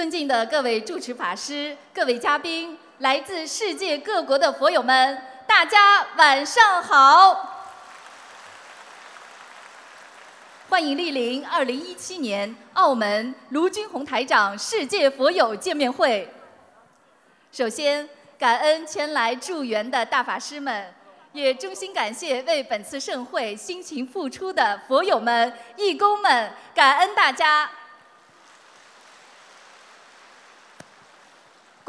尊敬的各位主持法师、各位嘉宾、来自世界各国的佛友们，大家晚上好！欢迎莅临二零一七年澳门卢军宏台长世界佛友见面会。首先，感恩前来助缘的大法师们。也衷心感谢为本次盛会辛勤付出的佛友们、义工们，感恩大家！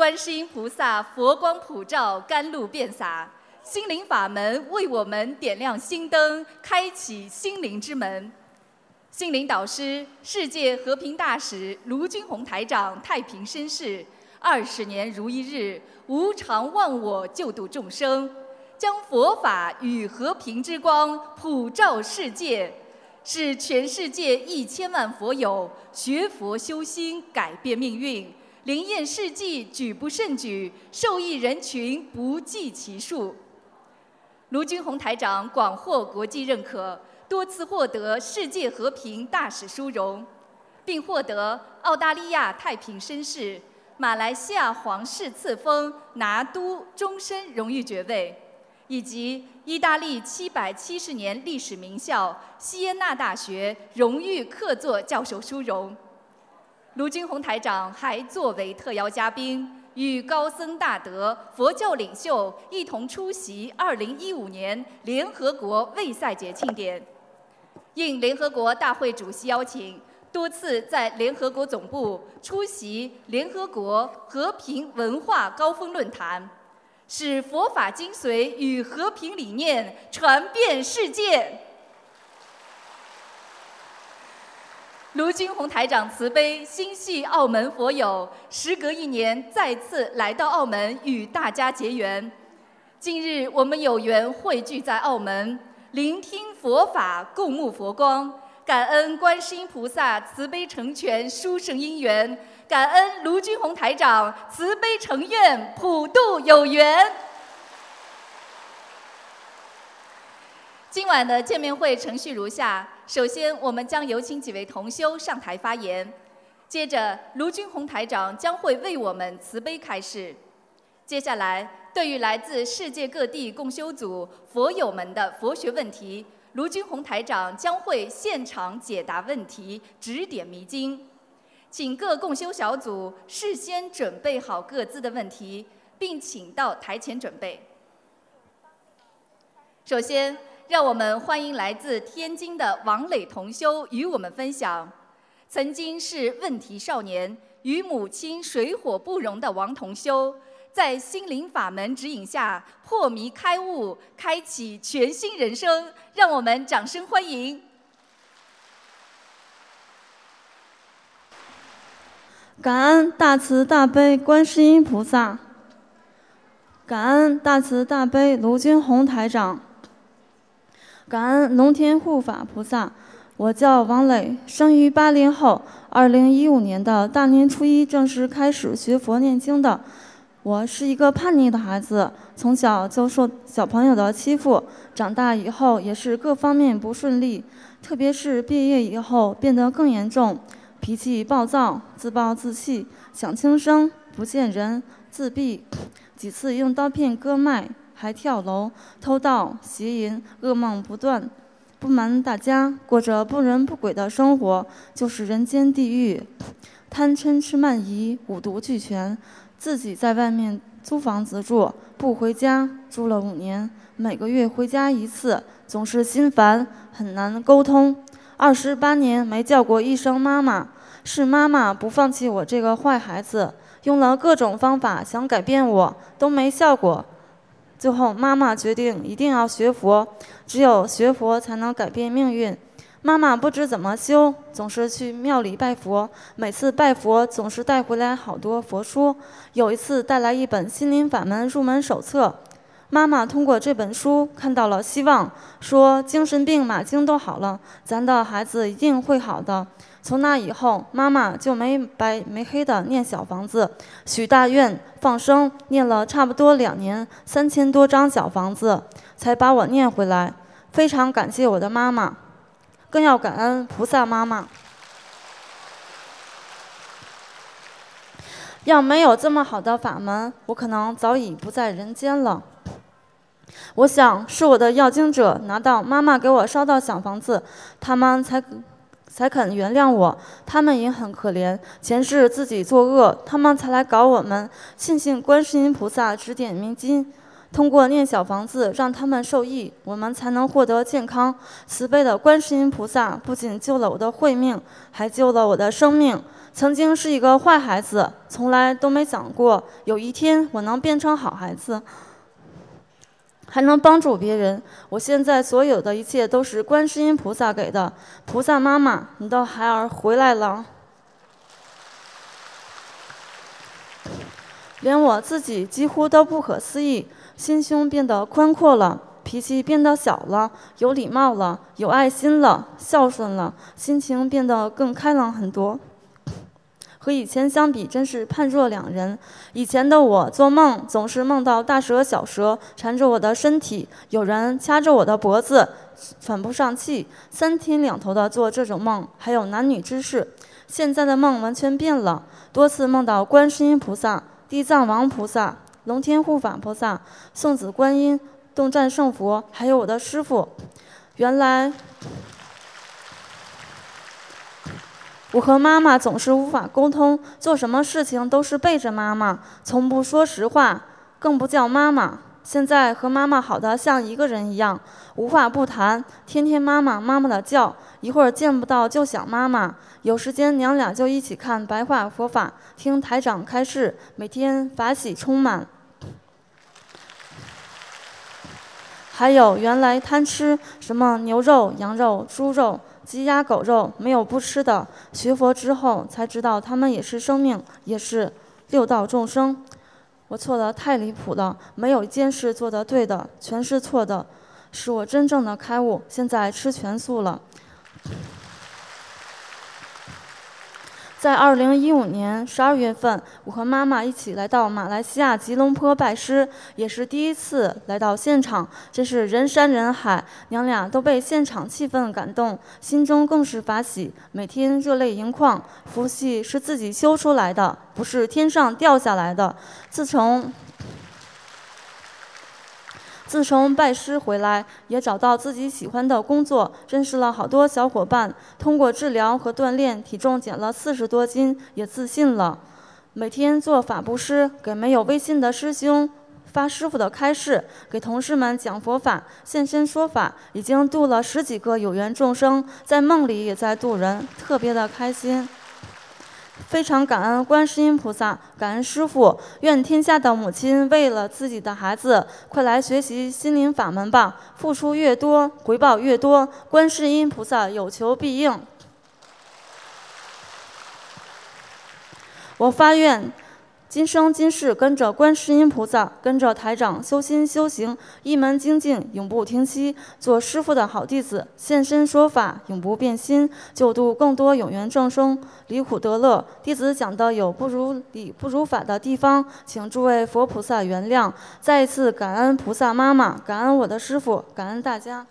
观世音菩萨佛光普照，甘露遍洒，心灵法门为我们点亮心灯，开启心灵之门。心灵导师、世界和平大使卢军宏台长太平绅士，二十年如一日，无常忘我，救度众生。将佛法与和平之光普照世界，使全世界一千万佛友学佛修心，改变命运，灵验事迹举不胜举，受益人群不计其数。卢军宏台长广获国际认可，多次获得世界和平大使殊荣，并获得澳大利亚太平绅士、马来西亚皇室赐封拿督终身荣誉爵位。以及意大利七百七十年历史名校西耶纳大学荣誉客座教授殊荣。卢军宏台长还作为特邀嘉宾，与高僧大德、佛教领袖一同出席2015年联合国卫赛节庆典。应联合国大会主席邀请，多次在联合国总部出席联合国和平文化高峰论坛。使佛法精髓与和平理念传遍世界。卢军宏台长慈悲心系澳门佛友，时隔一年再次来到澳门与大家结缘。今日我们有缘汇聚在澳门，聆听佛法，共沐佛光，感恩观世音菩萨慈悲成全殊胜因缘。感恩卢军宏台长慈悲成愿，普渡有缘。今晚的见面会程序如下：首先，我们将有请几位同修上台发言；接着，卢军宏台长将会为我们慈悲开示；接下来，对于来自世界各地共修组佛友们的佛学问题，卢军宏台长将会现场解答问题，指点迷津。请各共修小组事先准备好各自的问题，并请到台前准备。首先，让我们欢迎来自天津的王磊同修与我们分享：曾经是问题少年，与母亲水火不容的王同修，在心灵法门指引下破迷开悟，开启全新人生。让我们掌声欢迎！感恩大慈大悲观世音菩萨，感恩大慈大悲卢军宏台长，感恩龙天护法菩萨。我叫王磊，生于八零后，二零一五年的大年初一正式开始学佛念经的。我是一个叛逆的孩子，从小就受小朋友的欺负，长大以后也是各方面不顺利，特别是毕业以后变得更严重。脾气暴躁，自暴自弃，想轻生，不见人，自闭，几次用刀片割脉，还跳楼、偷盗、邪淫，噩梦不断。不瞒大家，过着不人不鬼的生活，就是人间地狱。贪嗔痴慢疑五毒俱全，自己在外面租房子住，不回家，住了五年，每个月回家一次，总是心烦，很难沟通。二十八年没叫过一声妈妈，是妈妈不放弃我这个坏孩子，用了各种方法想改变我，都没效果。最后妈妈决定一定要学佛，只有学佛才能改变命运。妈妈不知怎么修，总是去庙里拜佛，每次拜佛总是带回来好多佛书。有一次带来一本心灵法门入门手册。妈妈通过这本书看到了希望，说精神病马经都好了，咱的孩子一定会好的。从那以后，妈妈就没白没黑的念小房子，许大愿，放生，念了差不多两年，三千多张小房子，才把我念回来。非常感谢我的妈妈，更要感恩菩萨妈妈。要没有这么好的法门，我可能早已不在人间了。我想是我的要经者拿到妈妈给我烧的小房子，他们才才肯原谅我。他们也很可怜，前世自己作恶，他们才来搞我们。庆幸观世音菩萨指点迷津，通过念小房子让他们受益，我们才能获得健康。慈悲的观世音菩萨不仅救了我的慧命，还救了我的生命。曾经是一个坏孩子，从来都没想过有一天我能变成好孩子。还能帮助别人。我现在所有的一切都是观世音菩萨给的。菩萨妈妈，你的孩儿回来了。连我自己几乎都不可思议，心胸变得宽阔了，脾气变得小了，有礼貌了，有爱心了，孝顺了，心情变得更开朗很多。和以前相比，真是判若两人。以前的我做梦总是梦到大蛇、小蛇缠着我的身体，有人掐着我的脖子，喘不上气，三天两头的做这种梦，还有男女之事。现在的梦完全变了，多次梦到观世音菩萨、地藏王菩萨、龙天护法菩萨、送子观音、洞战胜佛，还有我的师傅。原来。我和妈妈总是无法沟通，做什么事情都是背着妈妈，从不说实话，更不叫妈妈。现在和妈妈好的像一个人一样，无话不谈，天天妈妈妈妈的叫，一会儿见不到就想妈妈。有时间娘俩就一起看白话佛法，听台长开示，每天法喜充满。还有原来贪吃什么牛肉、羊肉、猪肉。鸡鸭狗肉没有不吃的。学佛之后才知道，他们也是生命，也是六道众生。我错的太离谱了，没有一件事做得对的，全是错的，是我真正的开悟。现在吃全素了。在二零一五年十二月份，我和妈妈一起来到马来西亚吉隆坡拜师，也是第一次来到现场，真是人山人海，娘俩都被现场气氛感动，心中更是发喜，每天热泪盈眶。福气是自己修出来的，不是天上掉下来的。自从自从拜师回来，也找到自己喜欢的工作，认识了好多小伙伴。通过治疗和锻炼，体重减了四十多斤，也自信了。每天做法布施，给没有微信的师兄发师傅的开示，给同事们讲佛法，现身说法，已经度了十几个有缘众生，在梦里也在度人，特别的开心。非常感恩观世音菩萨，感恩师父。愿天下的母亲为了自己的孩子，快来学习心灵法门吧！付出越多，回报越多。观世音菩萨有求必应。我发愿。今生今世跟着观世音菩萨，跟着台长修心修行，一门精进永不停息，做师傅的好弟子，现身说法永不变心，救度更多有缘众生离苦得乐。弟子讲的有不如理不如法的地方，请诸位佛菩萨原谅。再一次感恩菩萨妈妈，感恩我的师傅，感恩大家。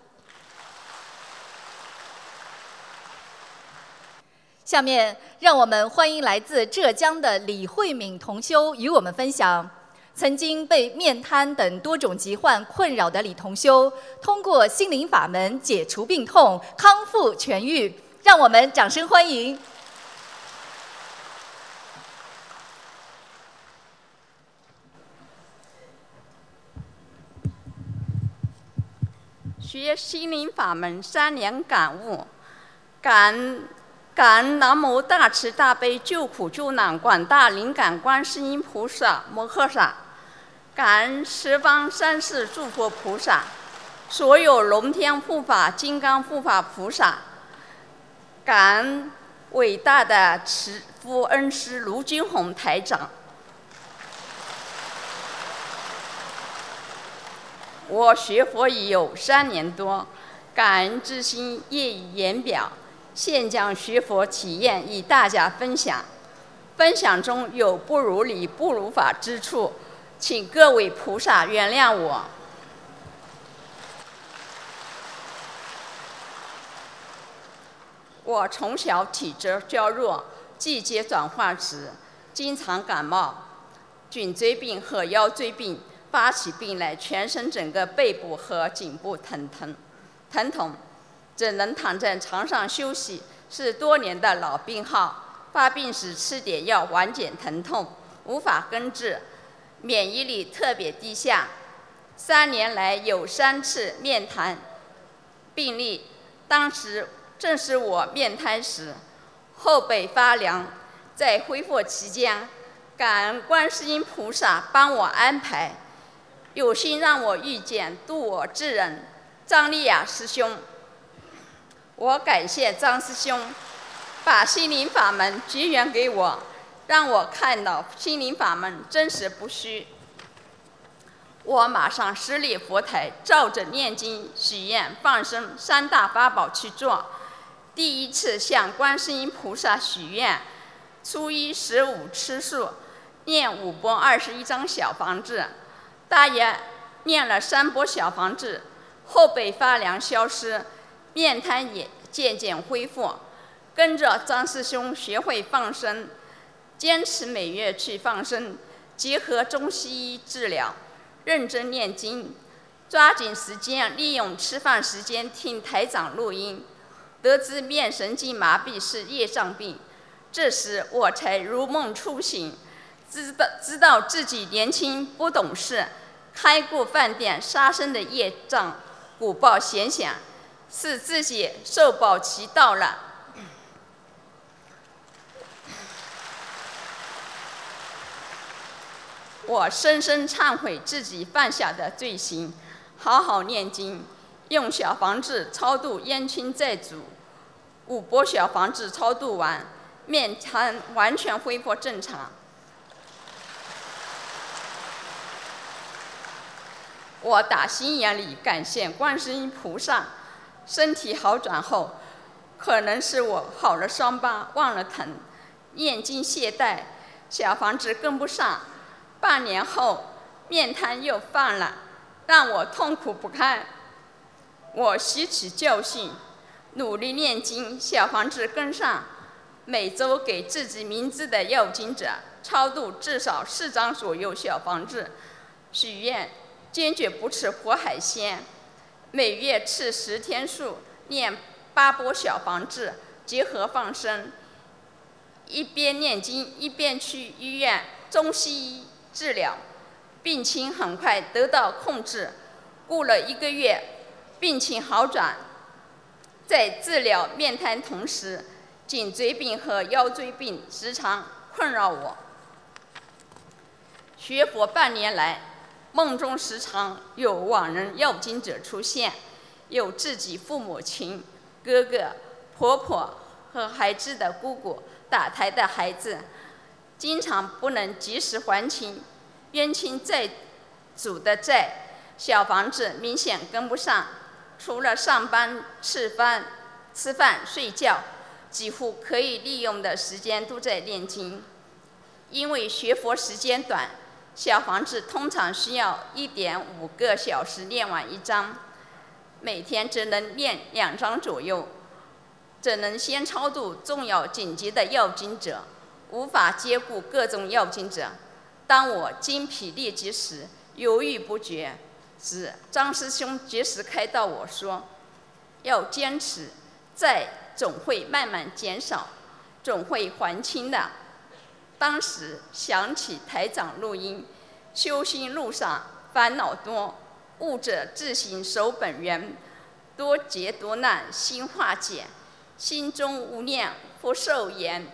下面让我们欢迎来自浙江的李慧敏同修与我们分享，曾经被面瘫等多种疾患困扰的李同修，通过心灵法门解除病痛，康复痊愈。让我们掌声欢迎！学心灵法门三年感悟，感。感恩南无大慈大悲救苦救难广大灵感观世音菩萨摩诃萨，感恩十方三世诸佛菩萨，所有龙天护法、金刚护法菩萨，感恩伟大的慈父恩师卢金红台长。我学佛已有三年多，感恩之心溢于言表。现将学佛体验与大家分享，分享中有不如理、不如法之处，请各位菩萨原谅我。我从小体质较弱，季节转换时经常感冒、颈椎病和腰椎病，发起病来，全身整个背部和颈部疼疼疼痛，只能躺在床上休息，是多年的老病号。发病时吃点药缓解疼痛，无法根治，免疫力特别低下。三年来有三次面瘫病例，当时正是我面瘫时，后背发凉。在恢复期间，感恩观世音菩萨帮我安排，有幸让我遇见渡我之人张丽雅师兄。我感谢张师兄。把心灵法门结缘给我，让我看到心灵法门真实不虚。我马上十里佛台，照着念经、许愿、放生三大法宝去做。第一次向观世音菩萨许愿，初一十五吃素，念五波二十一张小房子，大约念了三波小房子，后背发凉消失，面瘫也渐渐恢复。跟着张师兄学会放生，坚持每月去放生，结合中西医治疗，认真念经，抓紧时间利用吃饭时间听台长录音，得知面神经麻痹是业障病，这时我才如梦初醒，知道知道自己年轻不懂事，开过饭店杀生的业障，果报显显，是自己受保期到了。我深深忏悔自己犯下的罪行，好好念经，用小房子超度冤亲债主，五波小房子超度完，面瘫完全恢复正常。我打心眼里感谢观世音菩萨，身体好转后，可能是我好了伤疤忘了疼，念经懈怠，小房子跟不上。半年后，面瘫又犯了，让我痛苦不堪。我吸取教训，努力念经，小房子跟上，每周给自己名字的要经者超度至少四张左右小房子，许愿坚决不吃活海鲜，每月吃十天素，念八波小房子，结合放生，一边念经一边去医院中西医。治疗，病情很快得到控制。过了一个月，病情好转。在治疗面瘫同时，颈椎病和腰椎病时常困扰我。学佛半年来，梦中时常有往人要经者出现，有自己父母亲、哥哥、婆婆和孩子的姑姑打胎的孩子。经常不能及时还清冤亲债主的债，小房子明显跟不上。除了上班、吃饭、吃饭、睡觉，几乎可以利用的时间都在念经。因为学佛时间短，小房子通常需要一点五个小时念完一张，每天只能念两张左右，只能先超度重要紧急的要经者。无法兼顾各种要经者，当我精疲力竭时，犹豫不决时，张师兄及时开导我说：“要坚持，债总会慢慢减少，总会还清的。”当时想起台长录音：“修心路上烦恼多，悟者自行守本源，多劫多难心化解，心中无念不受言。”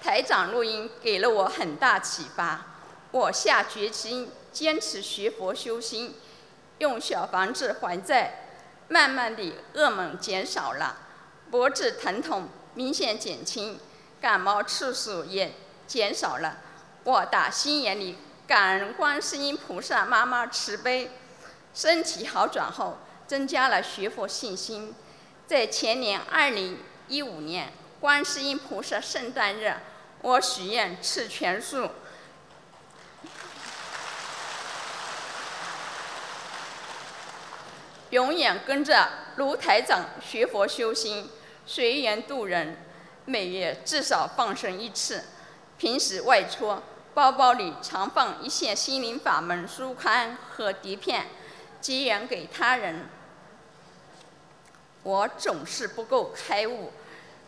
台长录音给了我很大启发，我下决心坚持学佛修心，用小房子还债，慢慢的噩梦减少了，脖子疼痛明显减轻，感冒次数也减少了。我打心眼里感恩观世音菩萨妈妈慈悲，身体好转后增加了学佛信心。在前年二零一五年观世音菩萨圣诞日。我许愿吃全素，永远跟着卢台长学佛修心，随缘度人，每月至少放生一次。平时外出，包包里常放一些心灵法门书刊和碟片，结缘给他人。我总是不够开悟，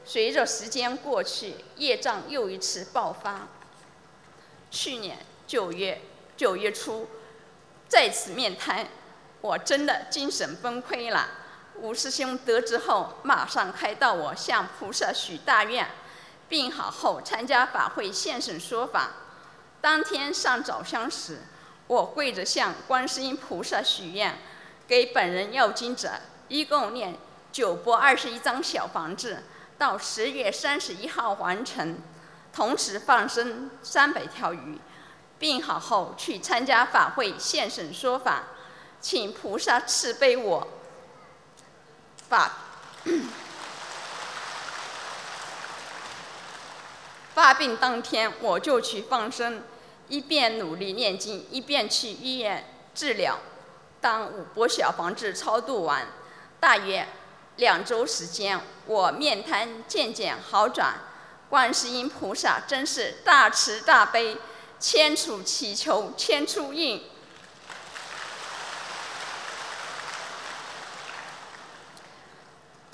随着时间过去，业障又一次爆发。去年九月九月初，再次面瘫，我真的精神崩溃了。吴师兄得知后，马上开导我向菩萨许大愿，病好后参加法会现身说法。当天上早香时，我跪着向观世音菩萨许愿，给本人要经者一共念九波二十一张小房子，到十月三十一号完成，同时放生三百条鱼。病好后去参加法会现身说法，请菩萨慈悲我。发发 病当天，我就去放生，一边努力念经，一边去医院治疗。当五波小房子超度完，大约两周时间，我面瘫渐渐好转。观世音菩萨真是大慈大悲，千处祈求千处应。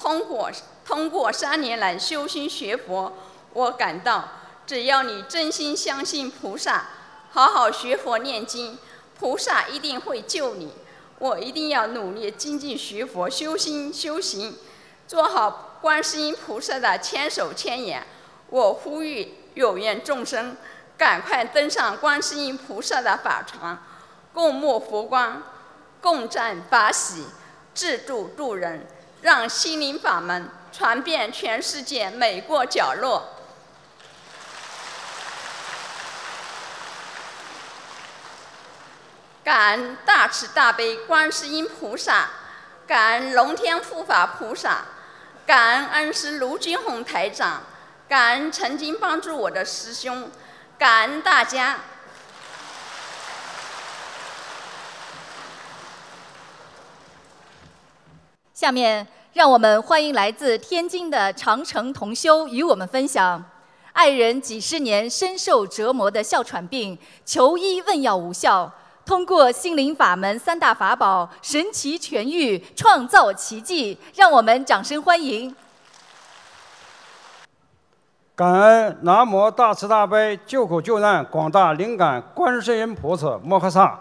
通过通过三年来修心学佛，我感到只要你真心相信菩萨，好好学佛念经，菩萨一定会救你。我一定要努力精进学佛修心修行，做好观世音菩萨的千手千眼。我呼吁有缘众生，赶快登上观世音菩萨的法船，共沐佛光，共赞法喜，自助助人。让心灵法门传遍全世界每个角落。感恩大慈大悲观世音菩萨，感恩龙天护法菩萨，感恩恩师卢军宏台长，感恩曾经帮助我的师兄，感恩大家。下面，让我们欢迎来自天津的长城同修与我们分享：爱人几十年深受折磨的哮喘病，求医问药无效，通过心灵法门三大法宝，神奇痊愈，创造奇迹。让我们掌声欢迎！感恩南无大慈大悲救苦救难广大灵感观世音菩萨摩诃萨。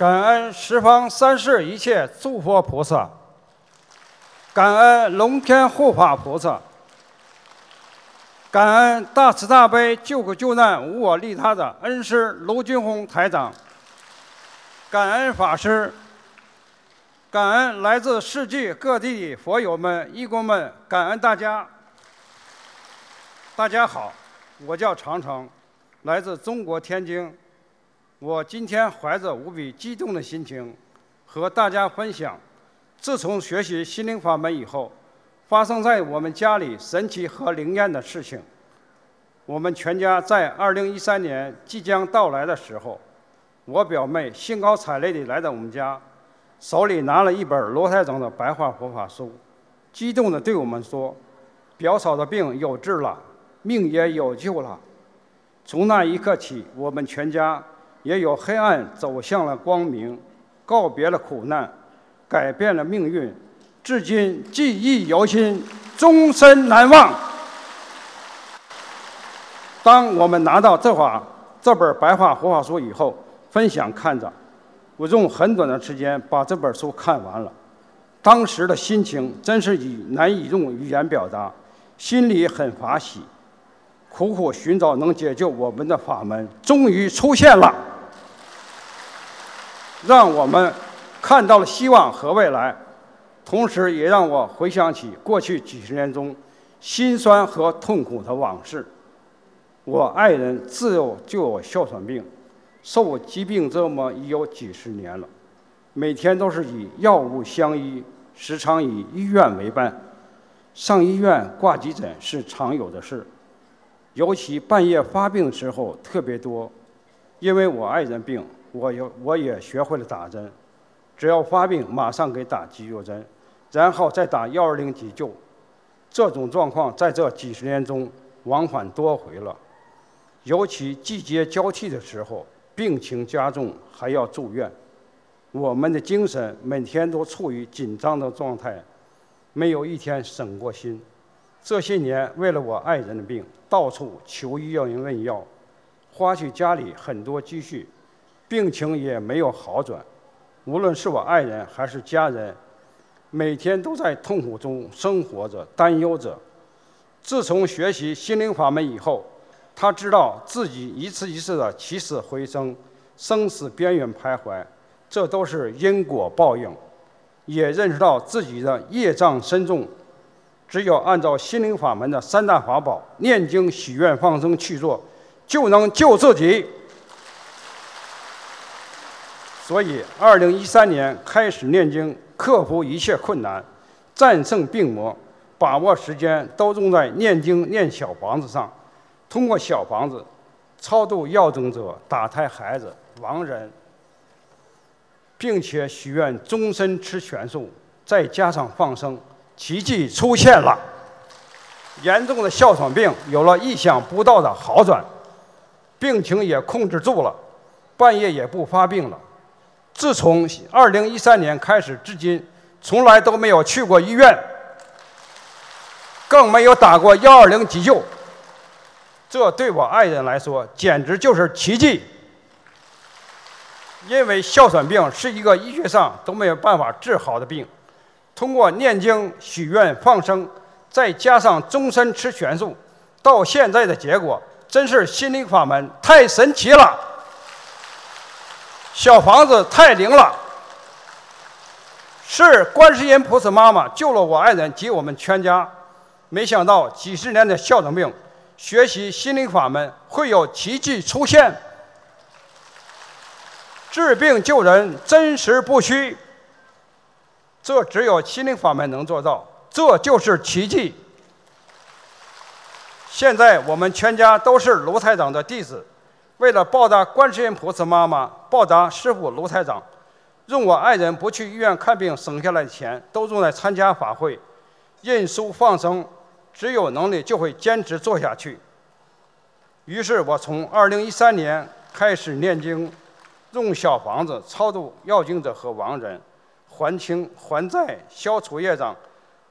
感恩十方三世一切诸佛菩萨，感恩龙天护法菩萨，感恩大慈大悲救苦救难无我利他的恩师卢俊宏台长，感恩法师，感恩来自世界各地的佛友们、义工们，感恩大家。大家好，我叫长城，来自中国天津。我今天怀着无比激动的心情，和大家分享，自从学习心灵法门以后，发生在我们家里神奇和灵验的事情。我们全家在2013年即将到来的时候，我表妹兴高采烈地来到我们家，手里拿了一本罗台长的白话佛法书，激动地对我们说：“表嫂的病有治了，命也有救了。”从那一刻起，我们全家。也有黑暗走向了光明，告别了苦难，改变了命运，至今记忆犹新，终身难忘。当我们拿到这话这本白话佛法书以后，分享看着，我用很短的时间把这本书看完了，当时的心情真是以难以用语言表达，心里很法喜，苦苦寻找能解救我们的法门，终于出现了。让我们看到了希望和未来，同时也让我回想起过去几十年中辛酸和痛苦的往事。我爱人自幼就有哮喘病，受疾病折磨已有几十年了，每天都是以药物相依，时常以医院为伴，上医院挂急诊是常有的事，尤其半夜发病的时候特别多，因为我爱人病。我有，我也学会了打针，只要发病，马上给打急救针，然后再打幺二零急救。这种状况在这几十年中往返多回了，尤其季节交替的时候，病情加重还要住院，我们的精神每天都处于紧张的状态，没有一天省过心。这些年为了我爱人的病，到处求医院问药，花去家里很多积蓄，病情也没有好转。无论是我爱人还是家人。每天都在痛苦中生活着，担忧着。自从学习心灵法门以后，他知道自己一次一次的起死回生，生死边缘徘徊，这都是因果报应。也认识到自己的业障深重，只有按照心灵法门的三大法宝——念经、许愿、放生去做，就能救自己。所以，二零一三年开始念经。克服一切困难，战胜病魔，把握时间都用在念经、念小房子上。通过小房子超度要经者、打胎孩子、亡人，并且许愿终身吃全素，再加上放生，奇迹出现了。严重的哮喘病有了意想不到的好转，病情也控制住了，半夜也不发病了。自从2013年开始至今，从来都没有去过医院，更没有打过120急救。这对我爱人来说简直就是奇迹。因为哮喘病是一个医学上都没有办法治好的病，通过念经、许愿、放生，再加上终身吃全素，到现在的结果真是心灵法门太神奇了。小房子太灵了，是观世音菩萨妈妈救了我爱人及我们全家。没想到几十年的哮喘病，学习心灵法门会有奇迹出现。治病救人，真实不虚。这只有心灵法门能做到，这就是奇迹。现在我们全家都是卢台长的弟子。为了报答观世音菩萨妈妈，报答师傅卢台长，用我爱人不去医院看病省下来的钱，都用来参加法会、印书放生。只有能力就会坚持做下去。于是我从2013年开始念经，用小房子超度要经者和亡人，还清还债，消除业障，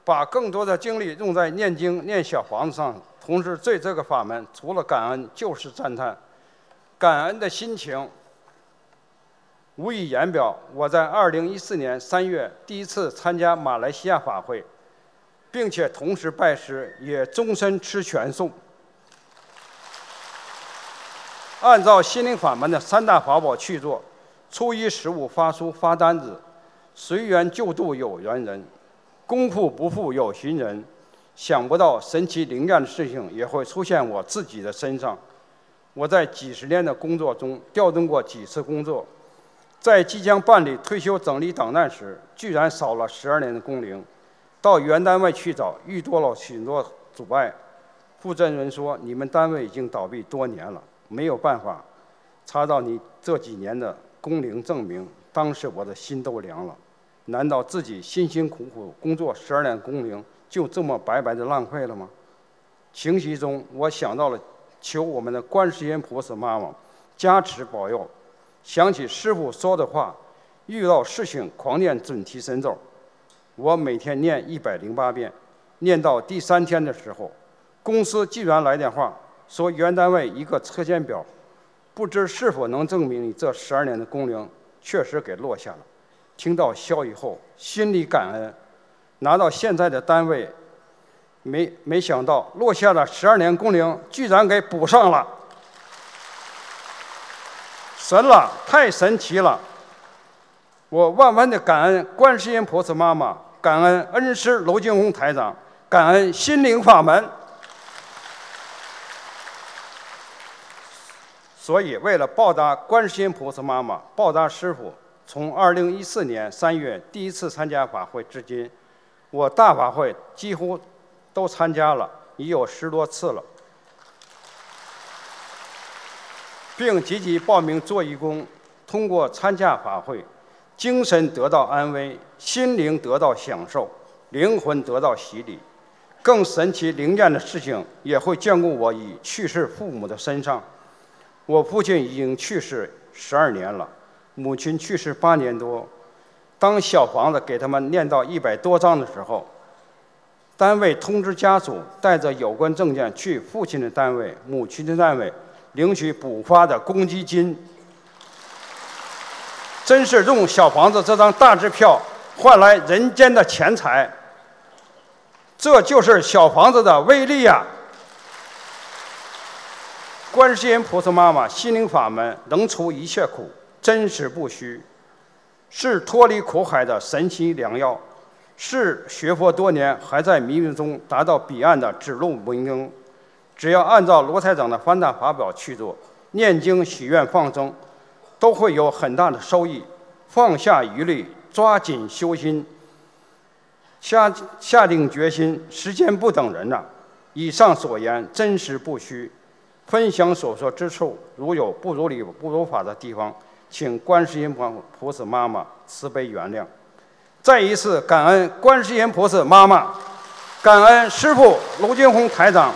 把更多的精力用在念经、念小房子上。同时，对这个法门，除了感恩就是赞叹。感恩的心情无以言表。我在二零一四年三月第一次参加马来西亚法会，并且同时拜师，也终身吃全素。按照心灵法门的三大法宝去做：初一十五发书发单子，随缘救度有缘人，功夫不负有心人。想不到神奇灵验的事情也会出现我自己的身上。我在几十年的工作中调动过几次工作，在即将办理退休整理档案时，居然少了十二年的工龄。到原单位去找，遇多了许多阻碍。负责人说：“你们单位已经倒闭多年了，没有办法查到你这几年的工龄证明。”当时我的心都凉了。难道自己辛辛苦苦工作十二年工龄就这么白白的浪费了吗？情绪中，我想到了。求我们的观世音菩萨妈妈加持保佑。想起师傅说的话，遇到事情狂念准提神咒。我每天念一百零八遍，念到第三天的时候，公司居然来电话说原单位一个车间表，不知是否能证明你这十二年的工龄确实给落下了。听到消息后，心里感恩，拿到现在的单位。没没想到落下了十二年工龄，居然给补上了，神了，太神奇了！我万万的感恩观世音菩萨妈妈，感恩恩师娄金红台长，感恩心灵法门。所以，为了报答观世音菩萨妈妈，报答师傅，从二零一四年三月第一次参加法会至今，我大法会几乎。都参加了，已有十多次了，并积极报名做义工。通过参加法会，精神得到安慰，心灵得到享受，灵魂得到洗礼。更神奇灵验的事情也会眷顾我已去世父母的身上。我父亲已经去世十二年了，母亲去世八年多。当小房子给他们念到一百多章的时候，单位通知家属带着有关证件去父亲的单位、母亲的单位领取补发的公积金。真是用小房子这张大支票换来人间的钱财，这就是小房子的威力呀！观世音菩萨妈妈心灵法门能除一切苦，真实不虚，是脱离苦海的神奇良药，是学佛多年还在迷迷中达到彼岸的指路明灯。只要按照罗台长的方大法宝去做，念经、许愿、放生。都会有很大的收益，放下疑虑，抓紧修心，下下定决心。时间不等人呐，以上所言真实不虚，分享所说之处，如有不如理、不如法的地方，请观世音菩萨妈妈慈悲原谅。再一次感恩观世音菩萨妈妈，感恩师父卢军红台长，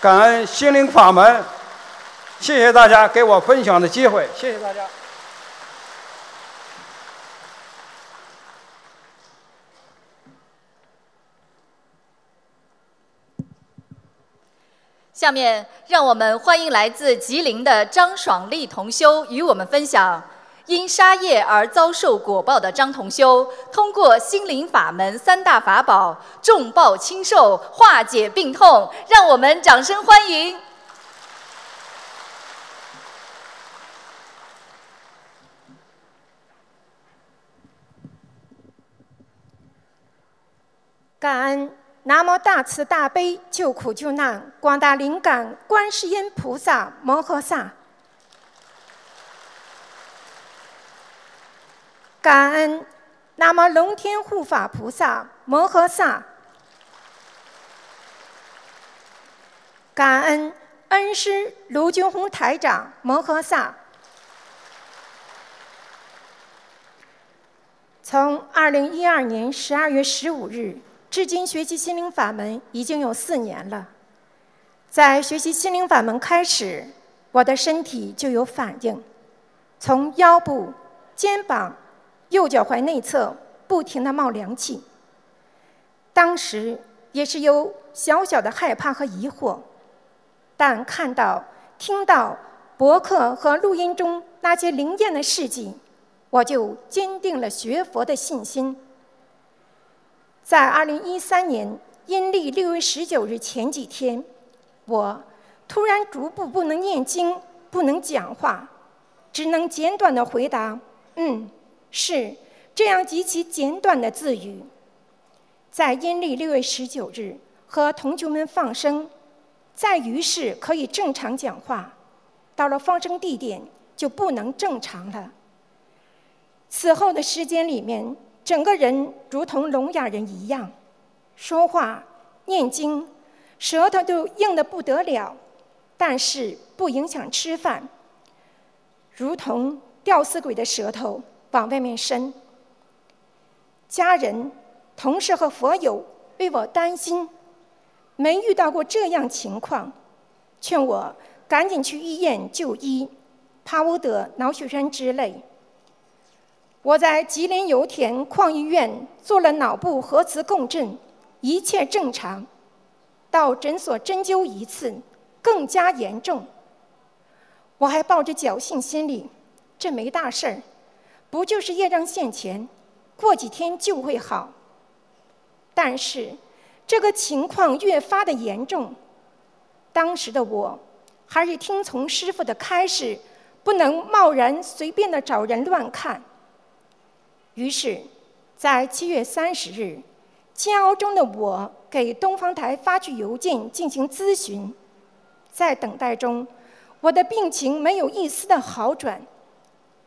感恩心灵法门。谢谢大家给我分享的机会，谢谢大家。下面让我们欢迎来自吉林的张爽丽同修与我们分享：因杀业而遭受果报的张同修，通过心灵法门三大法宝，重报轻受，化解病痛。让我们掌声欢迎！感恩南无大慈大悲救苦救难广大灵感观世音菩萨摩诃萨，感恩南无龙天护法菩萨摩诃萨，感恩恩师卢军宏台长摩诃萨。从二零一二年十二月十五日。至今学习心灵法门已经有四年了，在学习心灵法门开始，我的身体就有反应，从腰部、肩膀、右脚踝内侧不停地冒凉气。当时也是有小小的害怕和疑惑，但看到、听到博客和录音中那些灵验的事迹，我就坚定了学佛的信心。在二零一三年阴历六月十九日前几天，我突然逐步不能念经，不能讲话，只能简短的回答“嗯，是”这样极其简短的字语。在阴历六月十九日和同学们放生，在于是可以正常讲话，到了放生地点就不能正常了。此后的时间里面。整个人如同聋哑人一样，说话、念经，舌头都硬得不得了，但是不影响吃饭。如同吊死鬼的舌头往外面伸。家人、同事和佛友为我担心，没遇到过这样情况，劝我赶紧去医院就医，怕我得脑血栓之类。我在吉林油田矿医院做了脑部核磁共振，一切正常。到诊所针灸一次，更加严重。我还抱着侥幸心理，这没大事儿，不就是业障现前，过几天就会好。但是，这个情况越发的严重。当时的我，还是听从师傅的开示，不能贸然随便的找人乱看。于是，在七月三十日，煎熬中的我给东方台发去邮件进行咨询。在等待中，我的病情没有一丝的好转。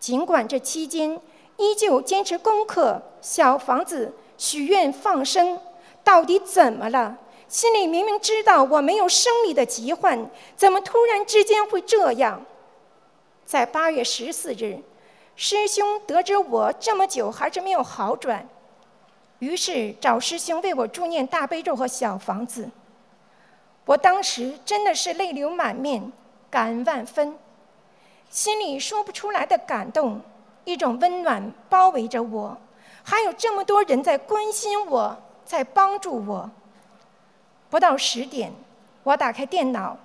尽管这期间依旧坚持功课、小房子、许愿、放生，到底怎么了？心里明明知道我没有生理的疾患，怎么突然之间会这样？在八月十四日。师兄得知我这么久还是没有好转，于是找师兄为我助念大悲咒和小房子。我当时真的是泪流满面，感恩万分，心里说不出来的感动，一种温暖包围着我，还有这么多人在关心我，在帮助我。不到十点，我打开电脑，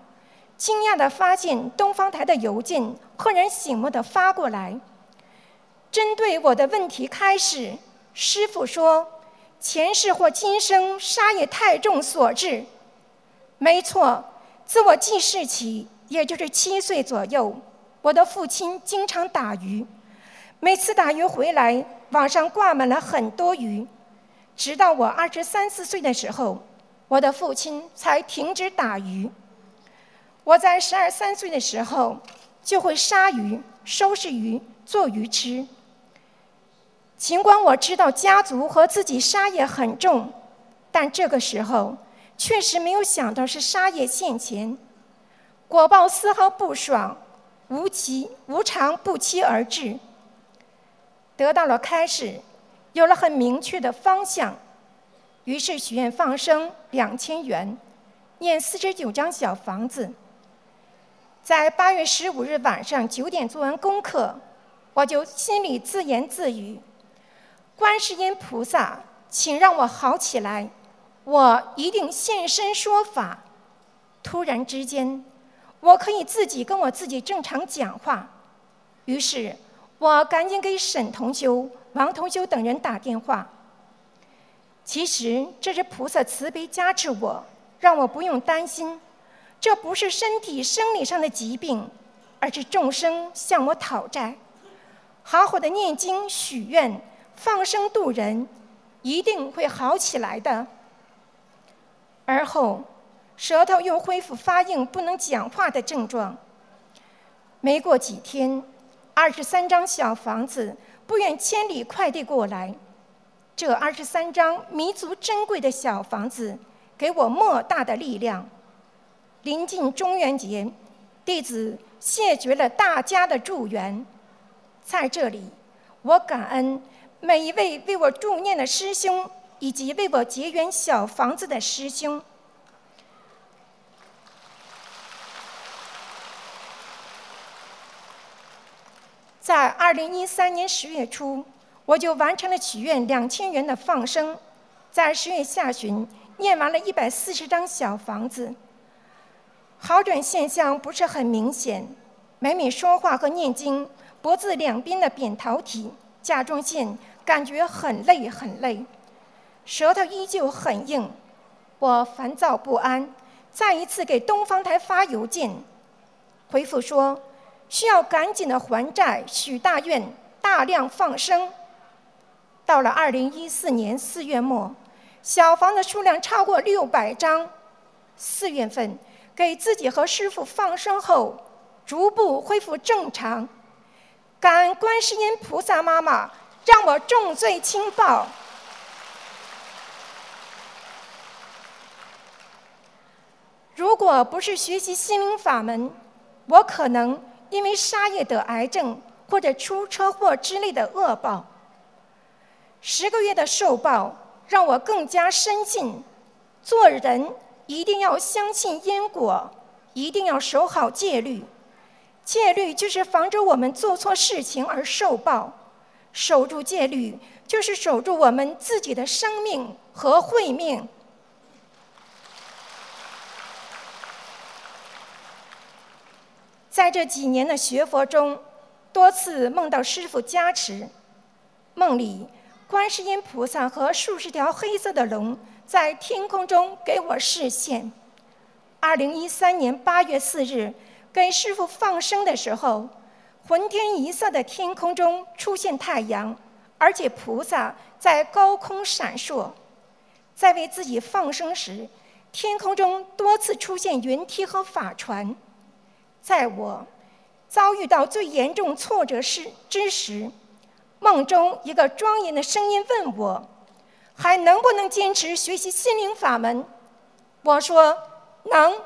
惊讶地发现东方台的邮件赫然醒目地发过来，针对我的问题开始。师傅说：“前世或今生杀业太重所致。”没错，自我记事起，也就是七岁左右，我的父亲经常打鱼，每次打鱼回来，网上挂满了很多鱼。直到我二十三四岁的时候，我的父亲才停止打鱼。我在十二三岁的时候，就会杀鱼、收拾鱼、做鱼吃。尽管我知道家族和自己杀业很重，但这个时候确实没有想到是杀业现前，果报丝毫不爽，无期无常不期而至。得到了开始，有了很明确的方向，于是许愿放生两千元，念四十九张小房子。在八月十五日晚上九点做完功课，我就心里自言自语。观世音菩萨，请让我好起来，我一定现身说法。突然之间，我可以自己跟我自己正常讲话。于是，我赶紧给沈同修、王同修等人打电话。其实这是菩萨慈悲加持我，让我不用担心，这不是身体生理上的疾病，而是众生向我讨债。好好的念经许愿。放生渡人，一定会好起来的。而后，舌头又恢复发硬、不能讲话的症状。没过几天，二十三张小房子不远千里快递过来。这二十三张弥足珍贵的小房子，给我莫大的力量。临近中元节，弟子谢绝了大家的祝愿。在这里，我感恩。每一位为我助念的师兄，以及为我结缘小房子的师兄，在二零一三年十月初，我就完成了许愿两千元的放生，在十月下旬念完了一百四十张小房子，好转现象不是很明显，每每说话和念经，脖子两边的扁桃体。甲状腺感觉很累很累，舌头依旧很硬，我烦躁不安，再一次给东方台发邮件，回复说需要赶紧的还债、许大愿、大量放生。到了二零一四年四月末，小房的数量超过六百张。四月份给自己和师傅放生后，逐步恢复正常。感恩观世音菩萨妈妈，让我重罪轻报。如果不是学习心灵法门，我可能因为杀业得癌症，或者出车祸之类的恶报。十个月的受报，让我更加深信，做人一定要相信因果，一定要守好戒律。戒律就是防止我们做错事情而受报，守住戒律就是守住我们自己的生命和慧命。在这几年的学佛中，多次梦到师父加持，梦里观世音菩萨和数十条黑色的龙在天空中给我示现。二零一三年八月四日。给师傅放生的时候，浑天一色的天空中出现太阳，而且菩萨在高空闪烁。在为自己放生时，天空中多次出现云梯和法船。在我遭遇到最严重挫折时之时，梦中一个庄严的声音问我：“还能不能坚持学习心灵法门？”我说：“能。”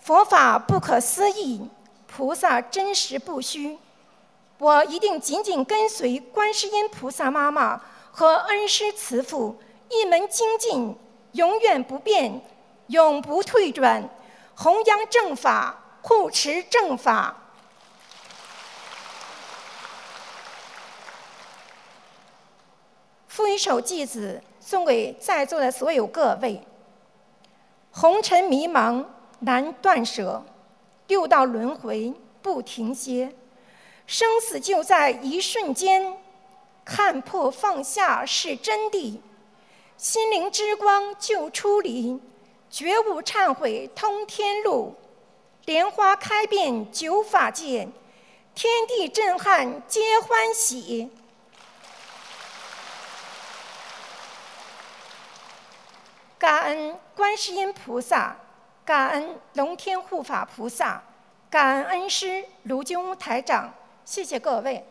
佛法不可思议，菩萨真实不虚。我一定紧紧跟随观世音菩萨妈妈和恩师慈父一门精进，永远不变，永不退转，弘扬正法，护持正法。赋一首偈子，送给在座的所有各位：红尘迷茫难断舍，六道轮回不停歇。生死就在一瞬间，看破放下是真谛。心灵之光就出离，觉悟忏悔通天路。莲花开遍九法界，天地震撼皆欢喜。感恩观世音菩萨，感恩龙天护法菩萨，感恩师卢金乌台长。谢谢各位。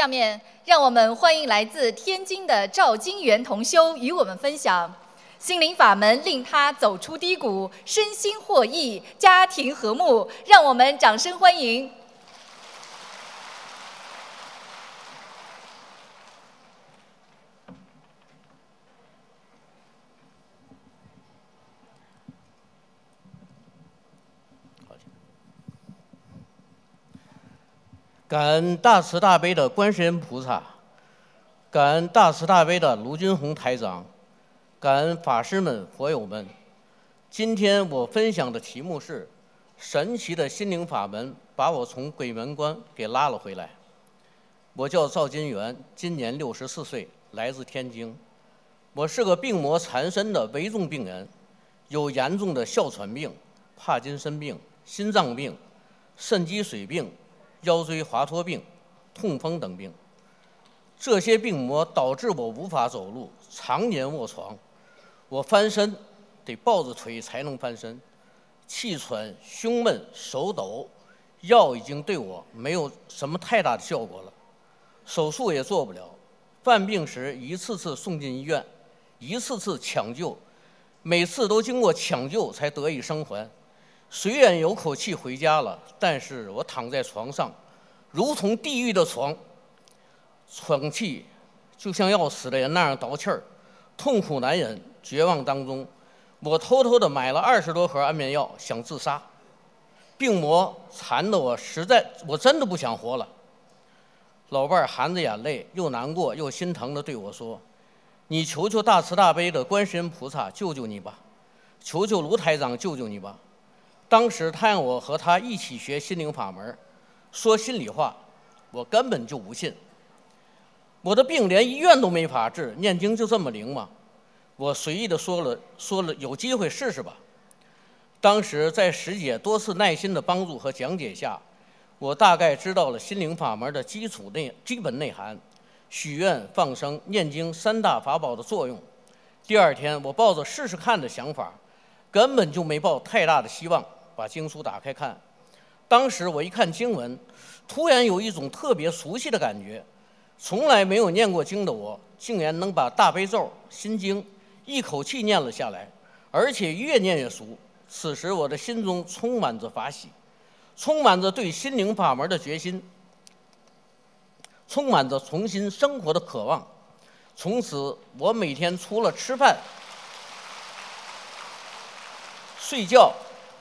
下面，让我们欢迎来自天津的赵金元同修与我们分享心灵法门，令他走出低谷，身心获益，家庭和睦。让我们掌声欢迎。感恩大慈大悲的观世音菩萨，感恩大慈大悲的卢军红台长，感恩法师们、佛友们。今天我分享的题目是：神奇的心灵法门把我从鬼门关给拉了回来。我叫赵金元，今年六十四岁，来自天津。我是个病魔缠身的危重病人，有严重的哮喘病、帕金森病、心脏病、肾积水病。腰椎滑脱病、痛风等病，这些病魔导致我无法走路，常年卧床。我翻身得抱着腿才能翻身，气喘、胸闷、手抖，药已经对我没有什么太大的效果了，手术也做不了。犯病时一次次送进医院，一次次抢救，每次都经过抢救才得以生还。虽然有口气回家了，但是我躺在床上，如同地狱的床，喘气就像要死的人那样倒气儿，痛苦难忍，绝望当中，我偷偷的买了二十多盒安眠药，想自杀。病魔缠得我实在，我真的不想活了。老伴儿含着眼泪，又难过又心疼的对我说：“你求求大慈大悲的观世音菩萨救救你吧，求求卢台长救救你吧。”当时他让我和他一起学心灵法门，说心里话，我根本就不信。我的病连医院都没法治，念经就这么灵吗？我随意的说了说了，有机会试试吧。当时在师姐多次耐心的帮助和讲解下，我大概知道了心灵法门的基础内基本内涵，许愿、放生、念经三大法宝的作用。第二天，我抱着试试看的想法，根本就没抱太大的希望。把经书打开看，当时我一看经文，突然有一种特别熟悉的感觉。从来没有念过经的我，竟然能把大悲咒、心经一口气念了下来，而且越念越熟。此时我的心中充满着法喜，充满着对心灵法门的决心，充满着重新生活的渴望。从此，我每天除了吃饭、睡觉。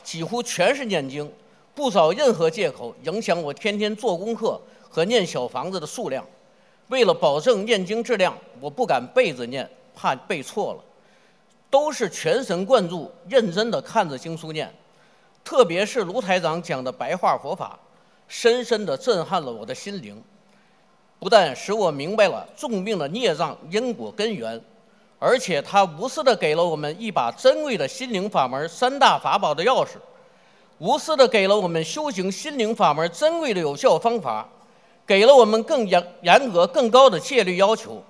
几乎全是念经，不找任何借口影响我天天做功课和念小房子的数量。为了保证念经质量，我不敢背着念，怕背错了，都是全神贯注、认真地看着经书念。特别是卢台长讲的白话佛法，深深地震撼了我的心灵，不但使我明白了重病的孽障因果根源。而且他无私的给了我们一把珍贵的心灵法门三大法宝的钥匙，无私的给了我们修行心灵法门珍贵的有效方法，给了我们更严严格、更高的戒律要求。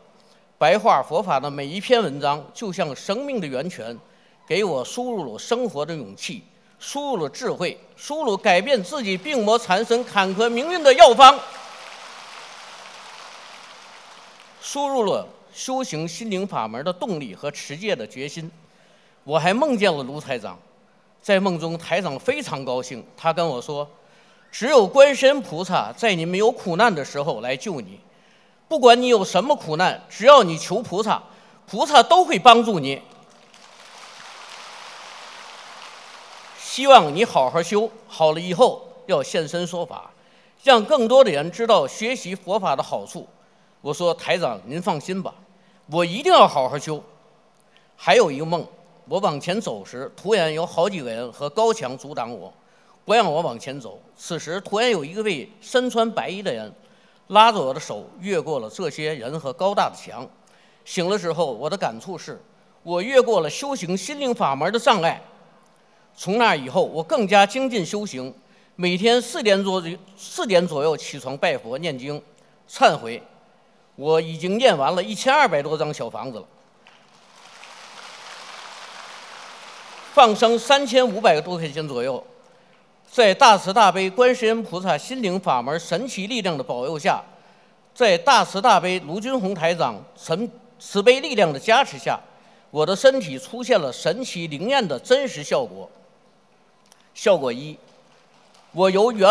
白话佛法的每一篇文章，就像生命的源泉，给我输入了生活的勇气，输入了智慧，输入改变自己病魔缠身、坎坷命运的药方。输入了修行心灵法门的动力和持戒的决心。我还梦见了卢台长，在梦中台长非常高兴，他跟我说：“只有观世音菩萨在你没有苦难的时候来救你，不管你有什么苦难，只要你求菩萨，菩萨都会帮助你。希望你好好修，好了以后要现身说法，让更多的人知道学习佛法的好处。”我说：“台长，您放心吧，我一定要好好修。”还有一个梦。我往前走时，突然有好几个人和高墙阻挡我，不让我往前走。此时，突然有一个位身穿白衣的人拉着我的手，越过了这些人和高大的墙。醒了之后，我的感触是，我越过了修行心灵法门的障碍。从那以后，我更加精进修行，每天四点左四点左右起床拜佛念经、忏悔。我已经念完了一千二百多张小房子了。放生三千五百多块钱左右，在大慈大悲观世音菩萨心灵法门神奇力量的保佑下，在大慈大悲卢军宏台长神慈悲力量的加持下，我的身体出现了神奇灵验的真实效果。效果一，我由原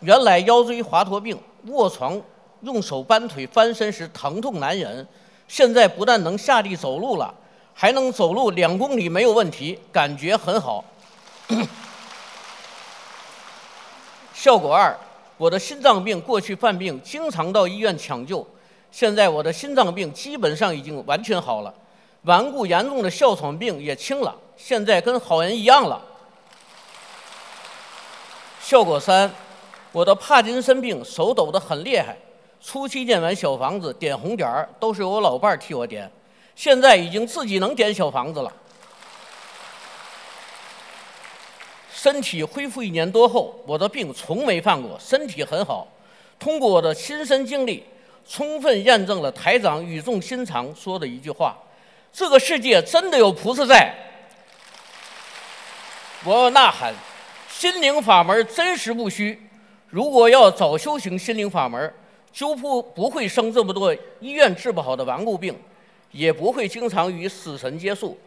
原来腰椎滑脱病，卧床用手搬腿翻身时疼痛难忍，现在不但能下地走路了。还能走路两公里没有问题，感觉很好。效果二，我的心脏病过去犯病经常到医院抢救，现在我的心脏病基本上已经完全好了，顽固严重的哮喘病也轻了，现在跟好人一样了。效果三，我的帕金森病手抖得很厉害，初期建完小房子点红点儿都是我老伴儿替我点。现在已经自己能点小房子了，身体恢复一年多后，我的病从没犯过，身体很好。通过我的亲身经历，充分验证了台长语重心长说的一句话：“这个世界真的有菩萨在。”我要呐喊：心灵法门真实不虚。如果要早修行心灵法门，就不不会生这么多医院治不好的顽固病。也不会经常与死神接触。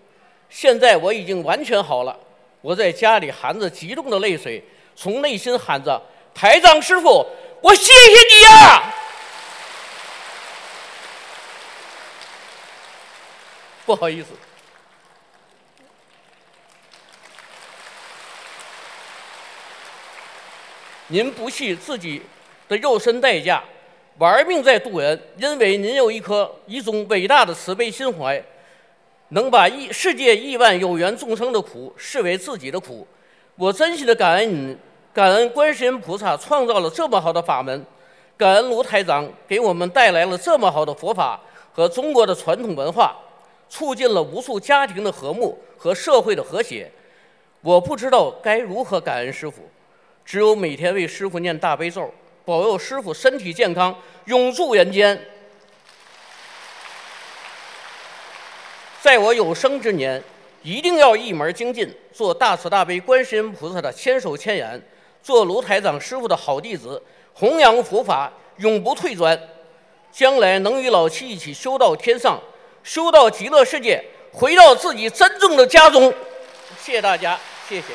现在我已经完全好了，我在家里含着激动的泪水，从内心喊着：“台长师傅，我谢谢你呀！”不好意思，您不惜自己的肉身代价。玩命在渡人，因为您有一颗一种伟大的慈悲心怀，能把亿世界亿万有缘众生的苦视为自己的苦。我真心的感恩您，感恩观世音菩萨创造了这么好的法门，感恩卢台长给我们带来了这么好的佛法和中国的传统文化，促进了无数家庭的和睦和社会的和谐。我不知道该如何感恩师傅，只有每天为师傅念大悲咒。保佑师傅身体健康，永驻人间。在我有生之年，一定要一门精进，做大慈大悲观世音菩萨的千手千眼，做卢台长师傅的好弟子，弘扬佛法，永不退转。将来能与老七一起修到天上，修到极乐世界，回到自己真正的家中。谢谢大家，谢谢。